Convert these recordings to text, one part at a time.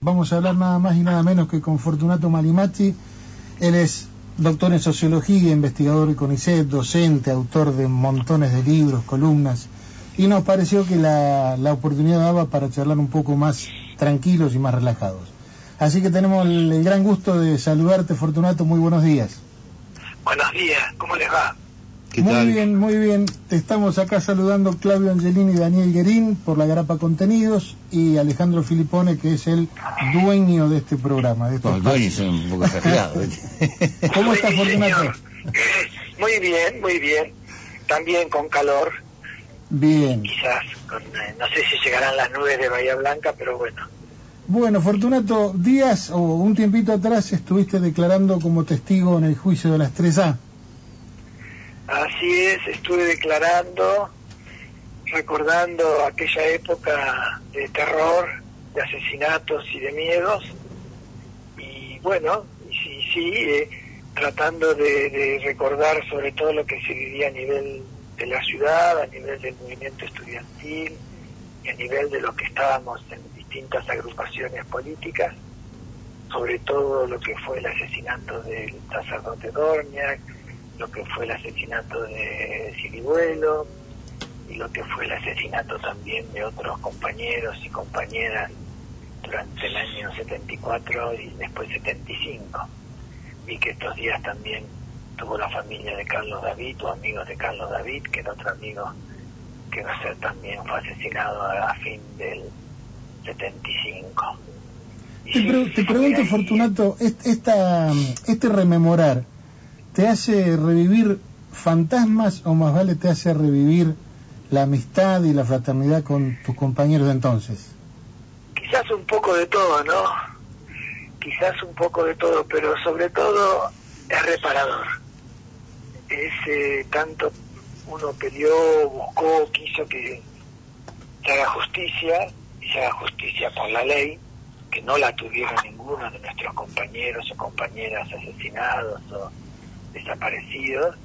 Vamos a hablar nada más y nada menos que con Fortunato Malimati. Él es doctor en sociología, investigador de CONICET, docente, autor de montones de libros, columnas. Y nos pareció que la, oportunidad daba para charlar un poco más tranquilos y más relajados. Así que tenemos el gran gusto de saludarte, Fortunato. Muy buenos días. Buenos días, ¿cómo les va? Muy bien, muy bien. Te estamos acá saludando Claudio Angelini y Daniel Guerín por la Grapa Contenidos y Alejandro Filipone, que es el dueño de este programa. De este un poco ¿Cómo estás, Fortunato? Muy bien, muy bien. También con calor. Bien. Quizás, eh, no sé si llegarán las nubes de Bahía Blanca, pero bueno. Bueno, Fortunato, días o un tiempito atrás estuviste declarando como testigo en el juicio de la 3A. Así es, estuve declarando, recordando aquella época de terror, de asesinatos y de miedos, y bueno, sí, sí, eh, tratando de, recordar sobre todo lo que se vivía a nivel de la ciudad, a nivel del movimiento estudiantil y a nivel de lo que estábamos en distintas agrupaciones políticas, sobre todo lo que fue el asesinato del sacerdote Dorniak, lo que fue el asesinato de Siribuelo y lo que fue el asesinato también de otros compañeros y compañeras durante el año 74 y después 75. Vi que estos días también tuvo la familia de Carlos David o amigos de Carlos David, que era otro amigo que va a ser también fue asesinado a, fin del 75. Te, te pregunto, Fortunato, esta, este rememorar, ¿Te hace revivir fantasmas o más vale te hace revivir la amistad y la fraternidad con tus compañeros de entonces? Quizás un poco de todo, ¿no? Quizás un poco de todo, pero sobre todo es reparador. Es eh, tanto uno peleó, buscó, quiso que se haga justicia y se haga justicia por la ley, que no la tuvieron ninguno de nuestros compañeros o compañeras asesinados o desaparecidos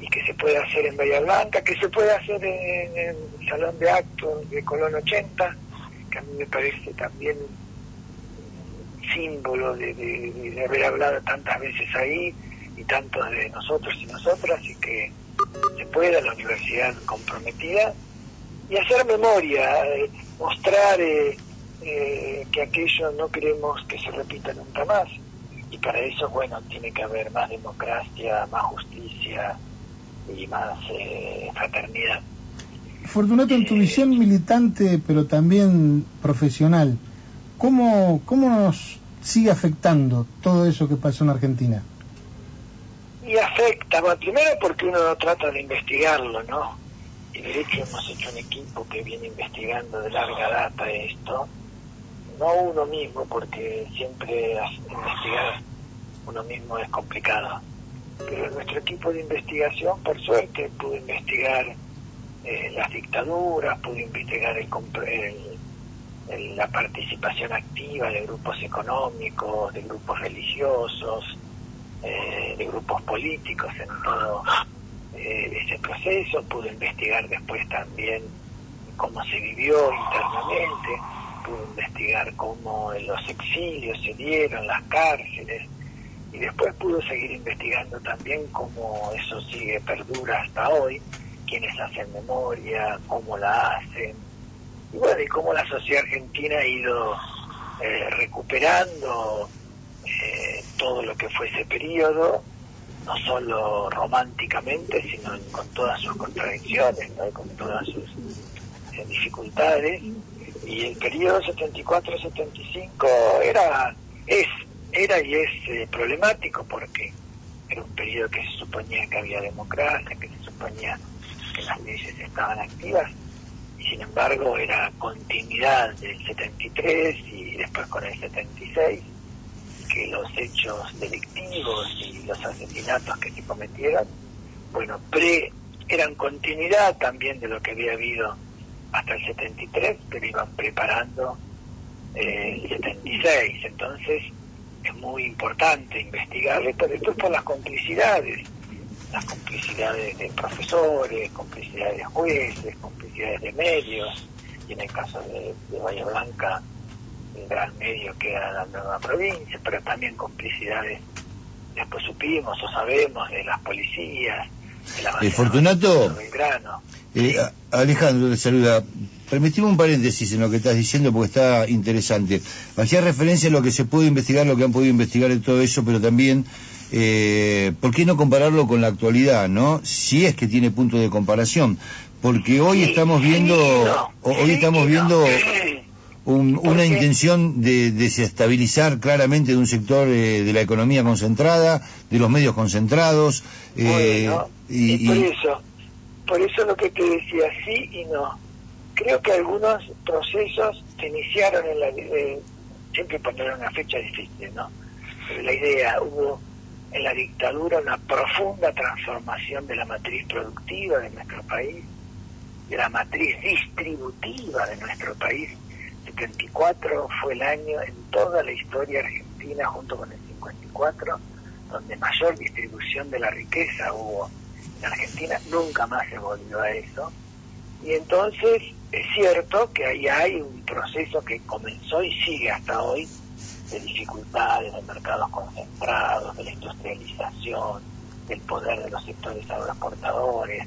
y que se puede hacer en Bahía Blanca, que se puede hacer en, el Salón de Actos de Colón 80, que a mí me parece también símbolo de, haber hablado tantas veces ahí y tantos de nosotros y nosotras y que se pueda la universidad comprometida y hacer memoria, eh, mostrar eh, eh, que aquello no queremos que se repita nunca más y para eso, bueno, tiene que haber más democracia, más justicia y más eh, fraternidad. Fortunato, en tu eh, visión militante, pero también profesional, ¿cómo, ¿cómo nos sigue afectando todo eso que pasó en Argentina? Y afecta, bueno, primero porque uno trata de investigarlo, ¿no? Y de hecho hemos hecho un equipo que viene investigando de larga data esto, no uno mismo, porque siempre investigar uno mismo es complicado. Pero nuestro equipo de investigación, por suerte, pudo investigar eh, las dictaduras, pudo investigar el, la participación activa de grupos económicos, de grupos religiosos, eh, de grupos políticos en todo eh, ese proceso, pudo investigar después también cómo se vivió internamente, pudo investigar cómo los exilios se dieron, las cárceles, y después pudo seguir investigando también cómo eso sigue, perdura hasta hoy, quiénes hacen memoria, cómo la hacen, y bueno, y cómo la sociedad argentina ha ido eh, recuperando eh, todo lo que fue ese periodo, no solo románticamente, sino con todas sus contradicciones, con todas sus eh, dificultades, y el periodo 74-75 era, es, era y es eh, problemático porque era un periodo que se suponía que había democracia, que se suponía que las leyes estaban activas, y sin embargo era continuidad del 73 y después con el 76, que los hechos delictivos y los asesinatos que se cometieron, bueno, pre eran continuidad también de lo que había habido hasta el 73, pero iban preparando eh, el 76. Entonces es muy importante investigar esto, después por las complicidades, las complicidades de profesores, complicidades de jueces, complicidades de medios, y en el caso de, Bahía Blanca, el gran medio que era la nueva provincia, pero también complicidades, después supimos o sabemos, de las policías, de la eh, Fortunato, eh, Alejandro le saluda. Permitime un paréntesis en lo que estás diciendo porque está interesante. Hacía referencia a lo que se puede investigar, lo que han podido investigar en todo eso, pero también, eh, ¿por qué no compararlo con la actualidad, no? Si es que tiene punto de comparación. Porque hoy estamos viendo, hoy estamos viendo una intención de desestabilizar claramente de un sector eh, de la economía concentrada, de los medios concentrados. Eh, y, por eso, por eso lo que te decía, sí y no. Creo que algunos procesos se iniciaron en la... Eh, siempre poner una fecha difícil, ¿no? La idea, hubo en la dictadura una profunda transformación de la matriz productiva de nuestro país, de la matriz distributiva de nuestro país, 74 fue el año en toda la historia argentina, junto con el 54, donde mayor distribución de la riqueza hubo en Argentina, nunca más se volvió a eso. Y entonces es cierto que ahí hay un proceso que comenzó y sigue hasta hoy de dificultades, de mercados concentrados, de la industrialización, del poder de los sectores agroexportadores,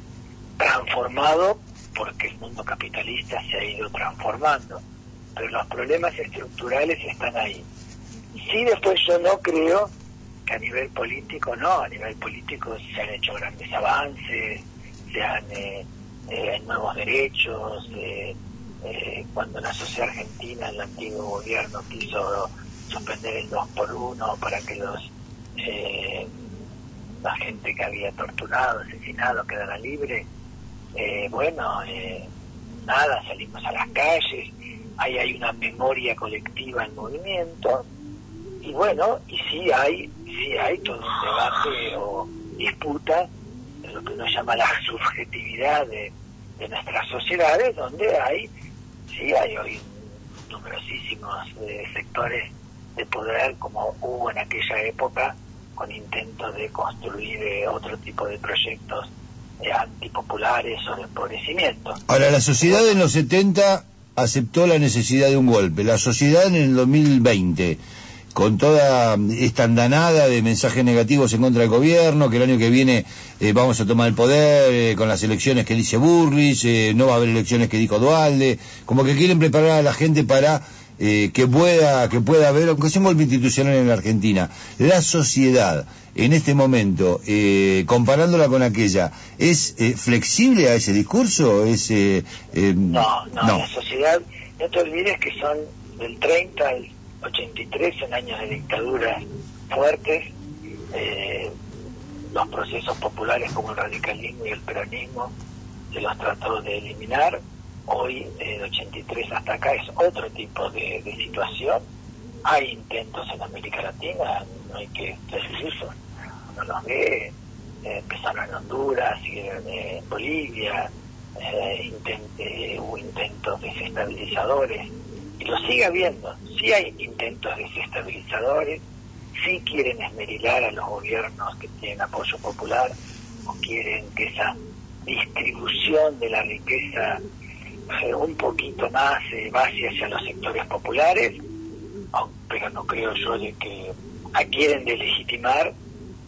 transformado porque el mundo capitalista se ha ido transformando pero los problemas estructurales están ahí. Sí, después yo no creo que a nivel político, no, a nivel político se han hecho grandes avances, se han eh, eh nuevos derechos, eh, eh, cuando la sociedad argentina, el antiguo gobierno quiso suspender el 2 por 1 para que los la gente que había torturado, asesinado quedara libre, bueno, nada, salimos a las calles, ahí hay una memoria colectiva en movimiento y bueno, y sí hay, sí hay todo un debate o disputa en lo que uno llama la subjetividad de, nuestras sociedades, donde hay, sí hay hoy numerosísimos eh, sectores de poder como hubo en aquella época con intentos de construir eh, otro tipo de proyectos eh, antipopulares o de empobrecimiento. Ahora, la sociedad en los 70 aceptó la necesidad de un golpe. La sociedad en el 2020, con toda esta andanada de mensajes negativos en contra del gobierno, que el año que viene eh, vamos a tomar el poder eh, con las elecciones que dice Burris, eh, no va a haber elecciones que dijo Dualde, como que quieren preparar a la gente para que pueda que pueda haber, aunque sea un golpe institucional en la Argentina. La sociedad en este momento, eh, comparándola con aquella, ¿es eh, flexible a ese discurso? Es, eh, no, no, la sociedad, no te olvides que son del 30 al 83 en años de dictadura fuertes, los procesos populares como el radicalismo y el peronismo se los trató de eliminar, hoy del 83 hasta acá es otro tipo de, situación, hay intentos en América Latina, no hay que decir eso uno los ve, eh, empezaron en Honduras, en Bolivia, eh, eh, hubo intentos desestabilizadores, y lo sigue habiendo, sí hay intentos desestabilizadores, sí quieren esmerilar a los gobiernos que tienen apoyo popular, o quieren que esa distribución de la riqueza un poquito más vaya hacia los sectores populares, pero no creo yo de que quieren delegitimar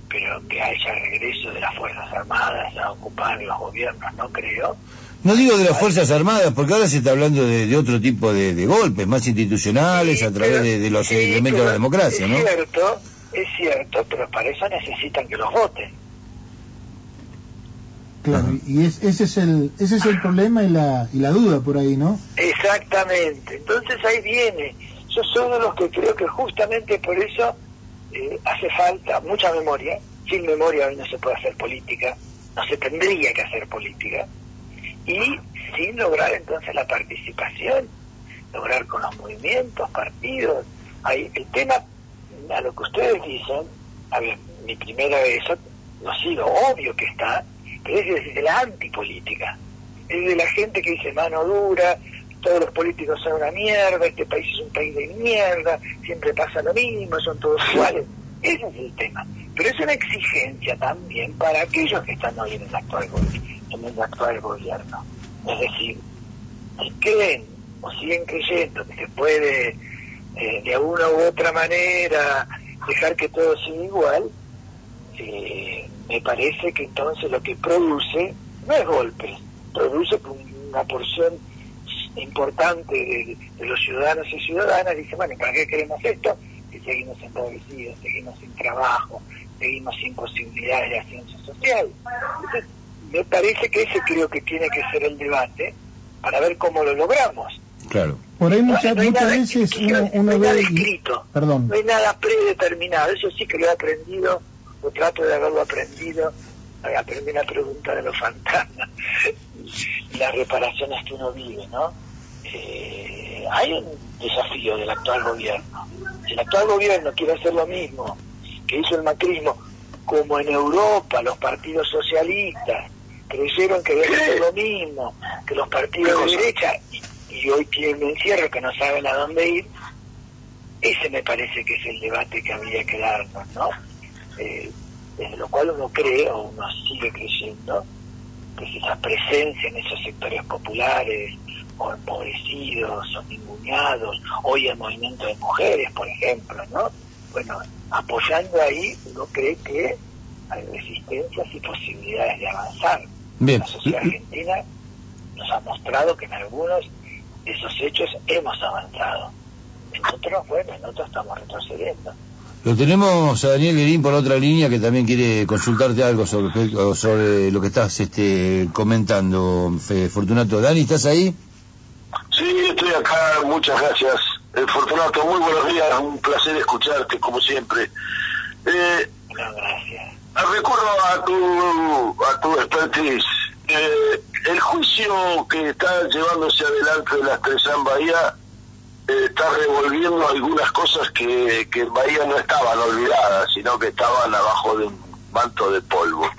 pero que haya regreso de las Fuerzas Armadas a ocupar los gobiernos, no creo. No digo de las Fuerzas Armadas, porque ahora se está hablando de, otro tipo de, golpes, más institucionales, a través de, los elementos de la democracia, ¿no? Es cierto, es cierto, pero para eso necesitan que los voten. Claro, y ese es el ese es el problema y la, y la duda por ahí, ¿no? Exactamente. Entonces ahí viene. Yo soy de los que creo que justamente por eso eh, hace falta mucha memoria. Sin memoria hoy no se puede hacer política, no se tendría que hacer política. Y sin lograr entonces la participación, lograr con los movimientos, partidos. Hay el tema, a lo que ustedes dicen, a ver, mi primera vez, no ha sido obvio que está, pero es desde la antipolítica. Es de la gente que dice mano dura, todos los políticos son una mierda, este país es un país de mierda, siempre pasa lo mismo, son todos iguales. Ese es el tema. Pero es una exigencia también para aquellos que están hoy en el actual, en el actual gobierno. Es decir, si creen o siguen creyendo que se puede eh, de una u otra manera dejar que todo sea igual, eh, me parece que entonces lo que produce no es golpe, produce una porción importante de, los ciudadanos y ciudadanas dice, bueno, ¿para qué queremos esto? Si seguimos empobrecidos, seguimos sin trabajo, seguimos sin posibilidades de ascenso social. Entonces, me parece que ese creo que tiene que ser el debate para ver cómo lo logramos. Claro. Por ahí muchas, veces uno, no hay nada escrito, Perdón. no hay nada predeterminado, eso sí que lo he aprendido, o trato de haberlo aprendido, aprendí una pregunta de los fantasmas y las reparaciones que uno vive, ¿no? Eh, hay un desafío del actual gobierno. Si el actual gobierno quiere hacer lo mismo que hizo el macrismo, como en Europa los partidos socialistas creyeron que debe ser lo mismo que los partidos de derecha y, hoy tienen un encierro que no saben a dónde ir, ese me parece que es el debate que habría que darnos, ¿no? Eh, desde lo cual uno cree o uno sigue creyendo que si esa presencia en esos sectores populares o empobrecidos o ninguneados, hoy el movimiento de mujeres, por ejemplo, ¿no? Bueno, apoyando ahí, uno cree que hay resistencias y posibilidades de avanzar. La sociedad argentina nos ha mostrado que en algunos de esos hechos hemos avanzado. En otros, bueno, en otros estamos retrocediendo. Lo tenemos a Daniel Guerín por otra línea que también quiere consultarte algo sobre, sobre lo que estás este, comentando, Fortunato. Dani, ¿estás ahí? Sí, estoy acá, muchas gracias. Eh, Fortunato, muy buenos días, un placer escucharte como siempre. Eh, gracias. Recurro a tu, a tu expertise. Eh, el juicio que está llevándose adelante de las tres en Bahía eh, está revolviendo algunas cosas que, que en Bahía no estaban olvidadas, sino que estaban abajo de un manto de polvo.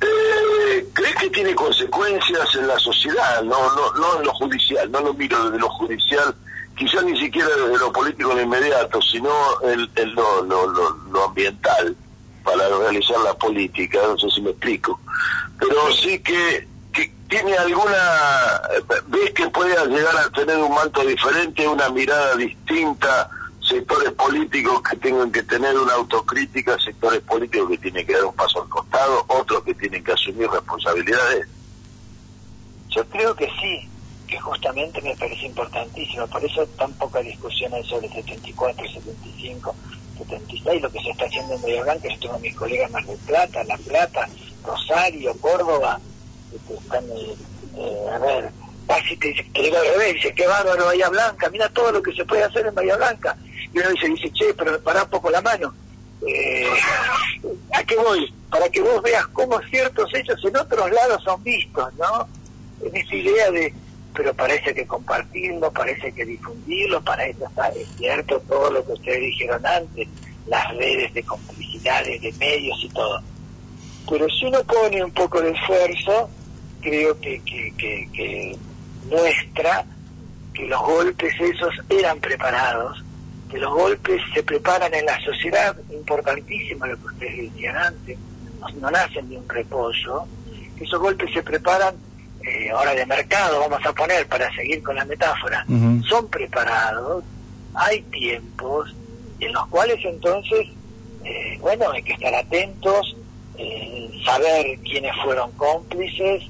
Eh, ¿Crees que tiene consecuencias en la sociedad? No, no, no en lo judicial, no lo miro desde lo judicial, quizás ni siquiera desde lo político de inmediato, sino en, lo, lo, lo, ambiental para realizar la política, no sé si me explico. Pero sí que tiene alguna, ves que puede llegar a tener un manto diferente, una mirada distinta, sectores políticos que tengan que tener una autocrítica, sectores políticos que tienen que dar un paso al costado, otros que tienen que asumir responsabilidades? Yo creo que sí, que justamente me parece importantísimo, por eso tan poca discusión hay sobre 74, 75, 76, lo que se está haciendo en Bahía Blanca, yo tengo mis colegas Mar del Plata, La Plata, Rosario, Córdoba, que están, eh, a ver, casi te, te digo al revés, dice, qué bárbaro Bahía Blanca, mira todo lo que se puede hacer en Bahía Blanca. Y uno dice, dice, che, pero para un poco la mano. Eh, ¿A qué voy? Para que vos veas cómo ciertos hechos en otros lados son vistos, ¿no? En esa idea de, pero parece que compartirlo, parece que difundirlo, para eso está, es cierto todo lo que ustedes dijeron antes, las redes de complicidades, de medios y todo. Pero si uno pone un poco de esfuerzo, creo que, que, muestra que los golpes esos eran preparados, que los golpes se preparan en la sociedad, importantísimo lo que ustedes decían antes, no, nacen de un repollo, esos golpes se preparan eh, ahora de mercado, vamos a poner para seguir con la metáfora, son preparados, hay tiempos en los cuales entonces, eh, bueno, hay que estar atentos, eh, saber quiénes fueron cómplices,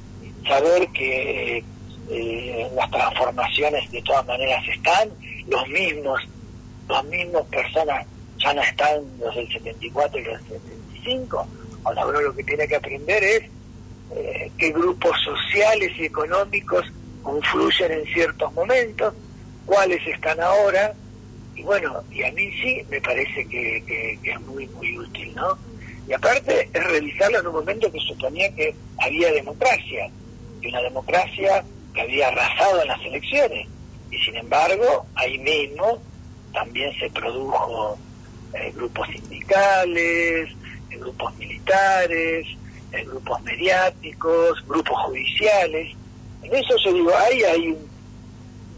saber que eh, las transformaciones de todas maneras están, los mismos, las mismas personas ya no están los del 74 y los del 75, ahora uno lo que tiene que aprender es eh, qué grupos sociales y económicos confluyen en ciertos momentos, cuáles están ahora, y bueno, y a mí sí me parece que, que es muy, muy útil, ¿no? Y aparte es revisarlo en un momento que suponía que había democracia, y una democracia que había arrasado en las elecciones. Y sin embargo, ahí mismo también se produjo eh, grupos sindicales, eh, grupos militares, eh, grupos mediáticos, grupos judiciales. En eso yo digo, ahí hay un,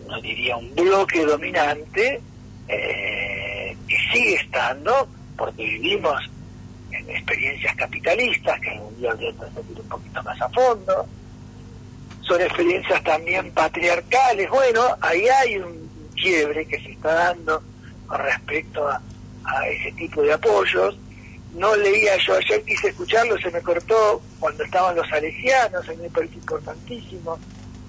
no diría un bloque dominante que sigue estando, porque vivimos en experiencias capitalistas, que algún día voy a un poquito más a fondo, son experiencias también patriarcales. Bueno, ahí hay un quiebre que se está dando con respecto a, ese tipo de apoyos. No leía yo ayer, quise escucharlo, se me cortó cuando estaban los salesianos, mí me parece importantísimo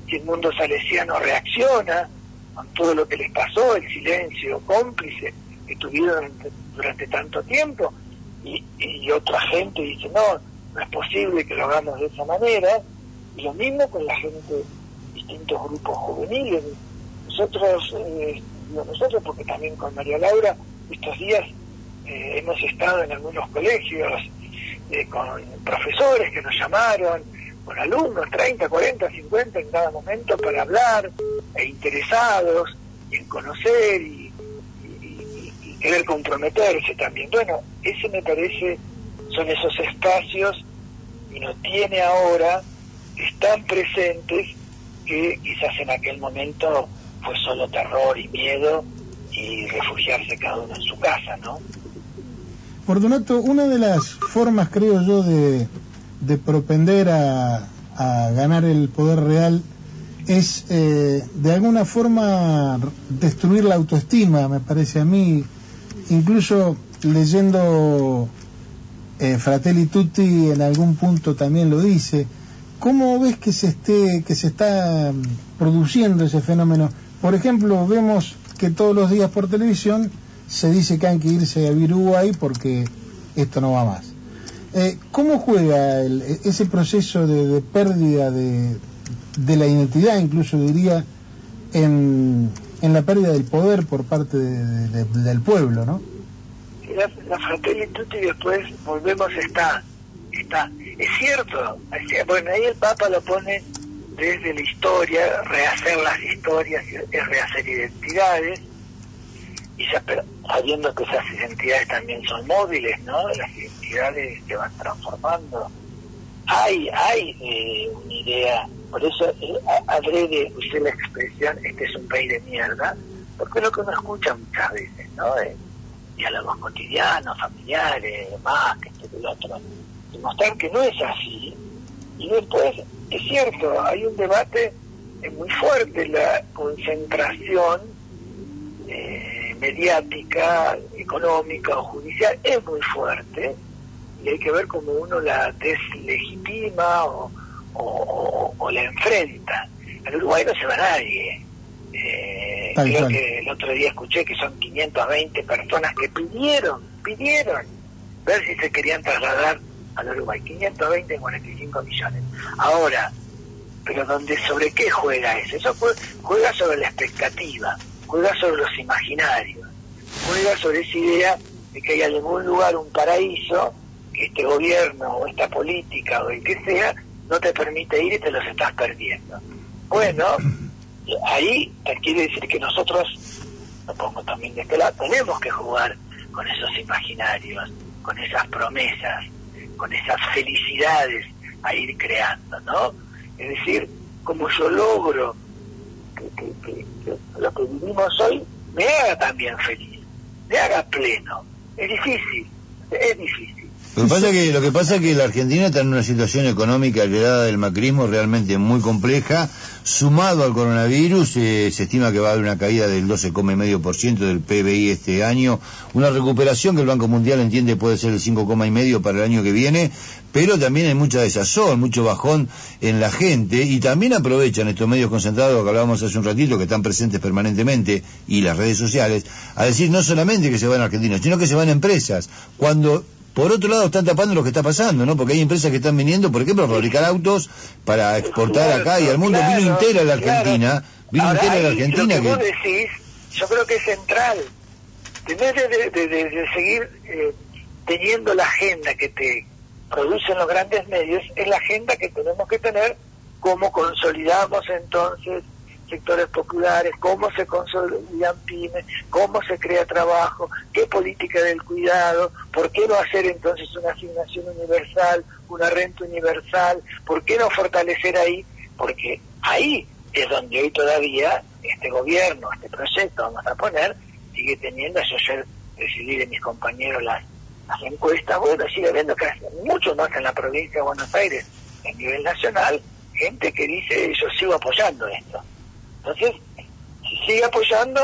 si el mundo salesiano reacciona con todo lo que les pasó, el silencio cómplice que tuvieron durante, tanto tiempo, y, otra gente dice, no, no es posible que lo hagamos de esa manera, y lo mismo con la gente distintos grupos juveniles. Nosotros, eh, digo nosotros porque también con María Laura, estos días eh, hemos estado en algunos colegios eh, con profesores que nos llamaron, con alumnos, 30, 40, 50 en cada momento para hablar, e interesados en conocer y, querer comprometerse también. Bueno, ese me parece, son esos espacios y no tiene ahora, están presentes que quizás en aquel momento fue solo terror y miedo y refugiarse cada uno en su casa, ¿no? Fortunato, una de las formas, creo yo, de, de propender a, ganar el poder real es eh, de alguna forma destruir la autoestima, me parece a mí, incluso leyendo eh, Fratelli Tutti en algún punto también lo dice. ¿Cómo ves que se esté, que se está produciendo ese fenómeno? Por ejemplo, vemos que todos los días por televisión se dice que hay que irse a Uruguay porque esto no va más. Eh, ¿Cómo juega ese proceso de, pérdida de, la identidad, incluso diría, en, la pérdida del poder por parte del pueblo, no? La, la Fratelli Tutti después volvemos está, está. Es cierto, bueno, ahí el Papa lo pone desde la historia, rehacer las historias es rehacer identidades, y sabiendo que esas identidades también son móviles, ¿no? Las identidades se van transformando. Hay, hay eh, una idea, por eso eh, adrede usé la expresión, este es un país de mierda, porque es lo que uno escucha muchas veces, ¿no? Eh, diálogos cotidianos, familiares, demás, que este, que el otro. Demostrar que no es así. Y después, es cierto, hay un debate muy fuerte, la concentración eh, mediática, económica o judicial es muy fuerte y hay que ver cómo uno la deslegitima o, o, la enfrenta. En Uruguay no se va nadie. Eh, creo que el otro día escuché que son 520 personas que pidieron, pidieron ver si se querían trasladar al Uruguay. 520 en 45 millones. Ahora, pero donde sobre qué juega eso? Eso juega sobre la expectativa, juega sobre los imaginarios, juega sobre esa idea de que hay algún lugar, un paraíso, que este gobierno o esta política o el que sea no te permite ir y te los estás perdiendo. Bueno, ahí quiere decir que nosotros, lo pongo también de este lado, tenemos que jugar con esos imaginarios, con esas promesas, con esas felicidades a ir creando, ¿no? Es decir, como yo logro que, lo que vivimos hoy me haga también feliz, me haga pleno. Es difícil, es difícil. Lo que pasa que lo que pasa es que la Argentina está en una situación económica heredada del macrismo realmente muy compleja. Sumado al coronavirus, eh, se estima que va a haber una caída del 12,5% del PBI este año, una recuperación que el Banco Mundial entiende puede ser el 5,5% para el año que viene, pero también hay mucha desazón, mucho bajón en la gente y también aprovechan estos medios concentrados que hablábamos hace un ratito, que están presentes permanentemente y las redes sociales, a decir no solamente que se van a Argentina, sino que se van a empresas. Cuando por otro lado, están tapando lo que está pasando, ¿no? Porque hay empresas que están viniendo, por ejemplo, a fabricar autos para exportar acá y al mundo. vino entera la Argentina. Vino entera la Argentina. Lo que, decís, yo creo que es central. En vez de, seguir eh, teniendo la agenda que te producen los grandes medios, es la agenda que tenemos que tener como consolidamos entonces sectores populares, cómo se consolidan pymes, cómo se crea trabajo, qué política del cuidado, por qué no hacer entonces una asignación universal, una renta universal, por qué no fortalecer ahí, porque ahí es donde hoy todavía este gobierno, este proyecto, vamos a poner, sigue teniendo, yo ayer recibí de mis compañeros las, las encuestas, bueno, sigue habiendo que mucho más en la provincia de Buenos Aires, a nivel nacional, gente que dice yo sigo apoyando esto. Entonces, si sigue apoyando,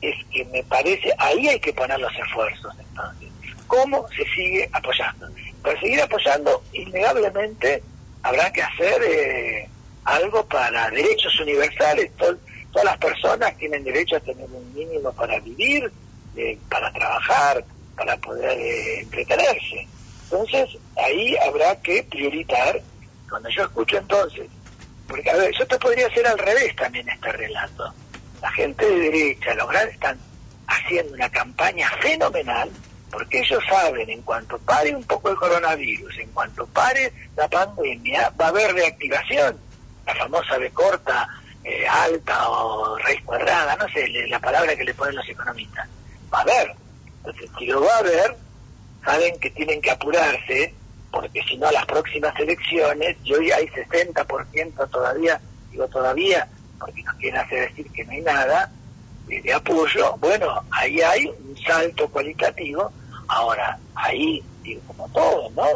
es que me parece, ahí hay que poner los esfuerzos entonces. ¿Cómo se sigue apoyando? Para seguir apoyando, innegablemente habrá que hacer eh, algo para derechos universales. todas las personas tienen derecho a tener un mínimo para vivir, eh, para trabajar, para poder eh, entretenerse. Entonces, ahí habrá que prioritar. Cuando yo escucho entonces, porque a ver, yo te podría hacer al revés también este relato. La gente de derecha, los grandes están haciendo una campaña fenomenal porque ellos saben, en cuanto pare un poco el coronavirus, en cuanto pare la pandemia, va a haber reactivación. La famosa B corta, eh, alta o raíz cuadrada, no sé, la palabra que le ponen los economistas. Va a haber. Entonces, si lo va a haber, saben que tienen que apurarse, porque si no, las próximas elecciones, y hoy hay 60% todavía, digo todavía, porque nos quieren hacer decir que no hay nada, de apoyo, bueno, ahí hay un salto cualitativo. Ahora, ahí, digo, como todo, ¿no?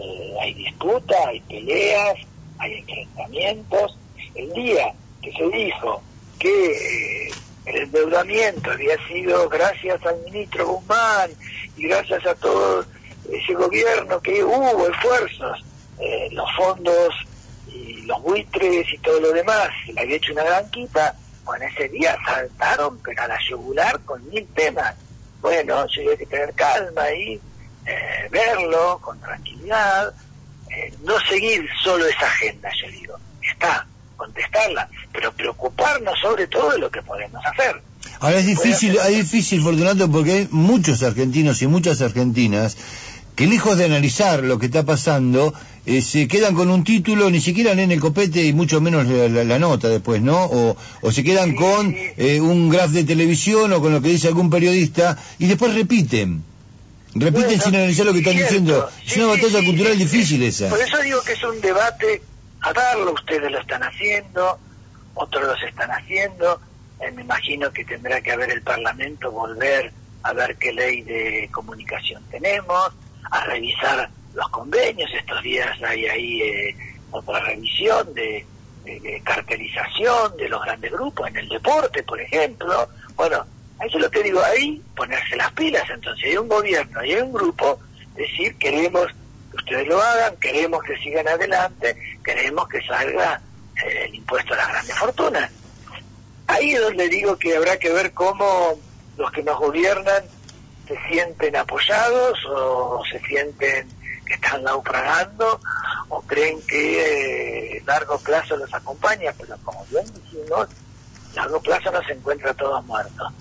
Eh, hay disputa, hay peleas, hay enfrentamientos. El día que se dijo que eh, el endeudamiento había sido gracias al ministro Guzmán y gracias a todo ese gobierno que hubo esfuerzos, eh, los fondos y los buitres y todo lo demás, le había hecho una gran quita, bueno, ese día saltaron pero a la yugular con mil temas. Bueno, yo hay que tener calma y eh, verlo con tranquilidad, eh, no seguir solo esa agenda, yo digo, está, contestarla, pero preocuparnos sobre todo de lo que podemos hacer. Ahora es difícil, es difícil, Fortunato, porque hay muchos argentinos y muchas argentinas que lejos de analizar lo que está pasando, eh, se quedan con un título, ni siquiera leen el copete y mucho menos la, nota después, ¿no? O, o se quedan con eh, un graph de televisión o con lo que dice algún periodista y después repiten. Repiten sin analizar lo que están diciendo. es una batalla cultural difícil esa. Por eso digo que es un debate a darlo, ustedes lo están haciendo, otros lo están haciendo, eh, me imagino que tendrá que haber el Parlamento volver a ver qué ley de comunicación tenemos, a revisar los convenios. Estos días hay ahí eh, otra revisión de, cartelización de los grandes grupos en el deporte, por ejemplo. Bueno, eso es lo que digo, ahí ponerse las pilas. Entonces, hay un gobierno y hay un grupo, decir, queremos que ustedes lo hagan, queremos que sigan adelante, queremos que salga eh, el impuesto a las grandes fortunas. Ahí es donde digo que habrá que ver cómo los que nos gobiernan se sienten apoyados o se sienten que están naufragando o creen que eh, largo plazo los acompaña, pero como bien dijimos, largo plazo no se encuentra todos muertos.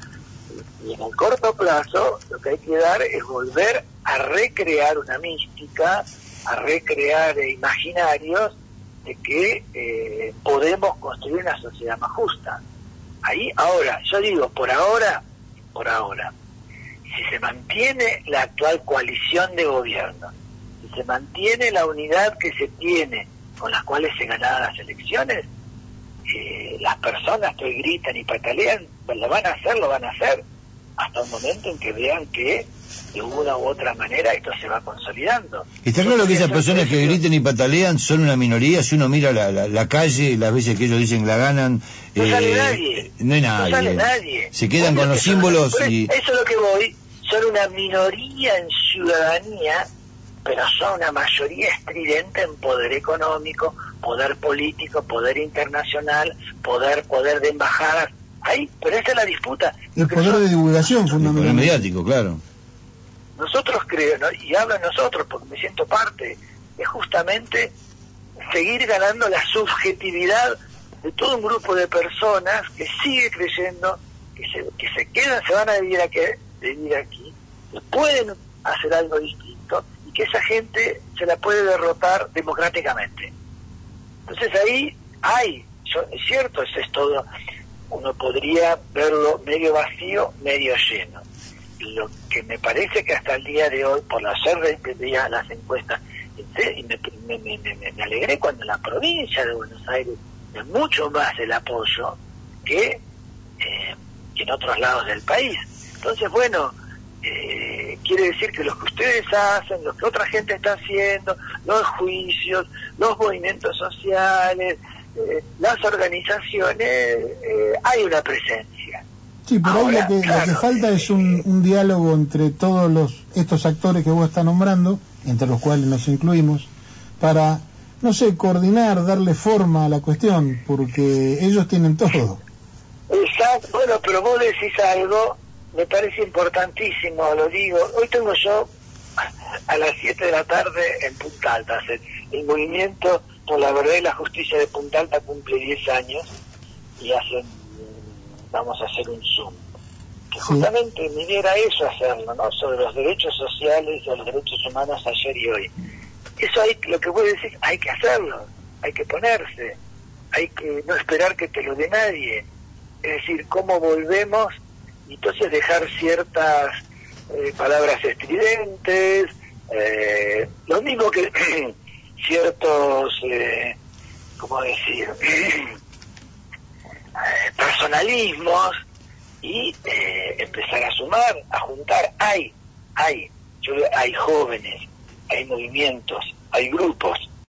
Y en el corto plazo lo que hay que dar es volver a recrear una mística, a recrear imaginarios de que eh, podemos construir una sociedad más justa. Ahí, ahora, yo digo, por ahora, por ahora, si se mantiene la actual coalición de gobierno, si se mantiene la unidad que se tiene con las cuales se ganaron las elecciones, eh, las personas que gritan y patalean, pues lo van a hacer, lo van a hacer, hasta un momento en que vean que de una u otra manera esto se va consolidando. Está claro que esas personas que griten y patalean son una minoría, si uno mira la, la, calle, las veces que ellos dicen la ganan, no sale eh, nadie. No hay nadie. No sale nadie. Se quedan con los símbolos y... Eso es lo que voy, son una minoría en ciudadanía, pero son una mayoría estridente en poder económico, poder político, poder internacional, poder, poder de embajadas. Ahí, pero esa es la disputa. El poder de divulgación, fundamentalmente. mediático, claro. Nosotros creo, y hablo de nosotros porque me siento parte, es justamente seguir ganando la subjetividad de todo un grupo de personas que sigue creyendo que se, que se quedan, se van a vivir aquí, venir aquí, que pueden hacer algo distinto y que esa gente se la puede derrotar democráticamente. Entonces ahí hay, es cierto, eso es todo, uno podría verlo medio vacío, medio lleno. Lo que me parece que hasta el día de hoy, por hacer de las encuestas, y me, me, me, me, alegré cuando la provincia de Buenos Aires de mucho más el apoyo que, eh, que en otros lados del país. Entonces, bueno, eh, quiere decir que lo que ustedes hacen, lo que otra gente está haciendo, los juicios, los movimientos sociales, eh, las organizaciones, hay una presencia. Sí, por ahí lo que, lo que falta es un, un diálogo entre todos los estos actores que vos estás nombrando, entre los cuales nos incluimos, para, no sé, coordinar, darle forma a la cuestión, porque ellos tienen todo. Exacto, bueno, pero vos decís algo, me parece importantísimo, lo digo. Hoy tengo yo a las 7 de la tarde en Punta Alta. El movimiento por la verdad y la justicia de Punta Alta cumple 10 años y hacen, vamos a hacer un Zoom. Que justamente mi idea era eso hacerlo, ¿no? Sobre los derechos sociales y los derechos humanos ayer y hoy. Eso hay, lo que vos decís, hay que hacerlo, hay que ponerse, hay que no esperar que te lo dé nadie. Es decir, cómo volvemos y entonces dejar ciertas eh, palabras estridentes, eh, lo mismo que ciertos, eh, ¿cómo decir?, personalismos y eh, empezar a sumar, a juntar. Hay, hay, yo, hay jóvenes, hay movimientos, hay grupos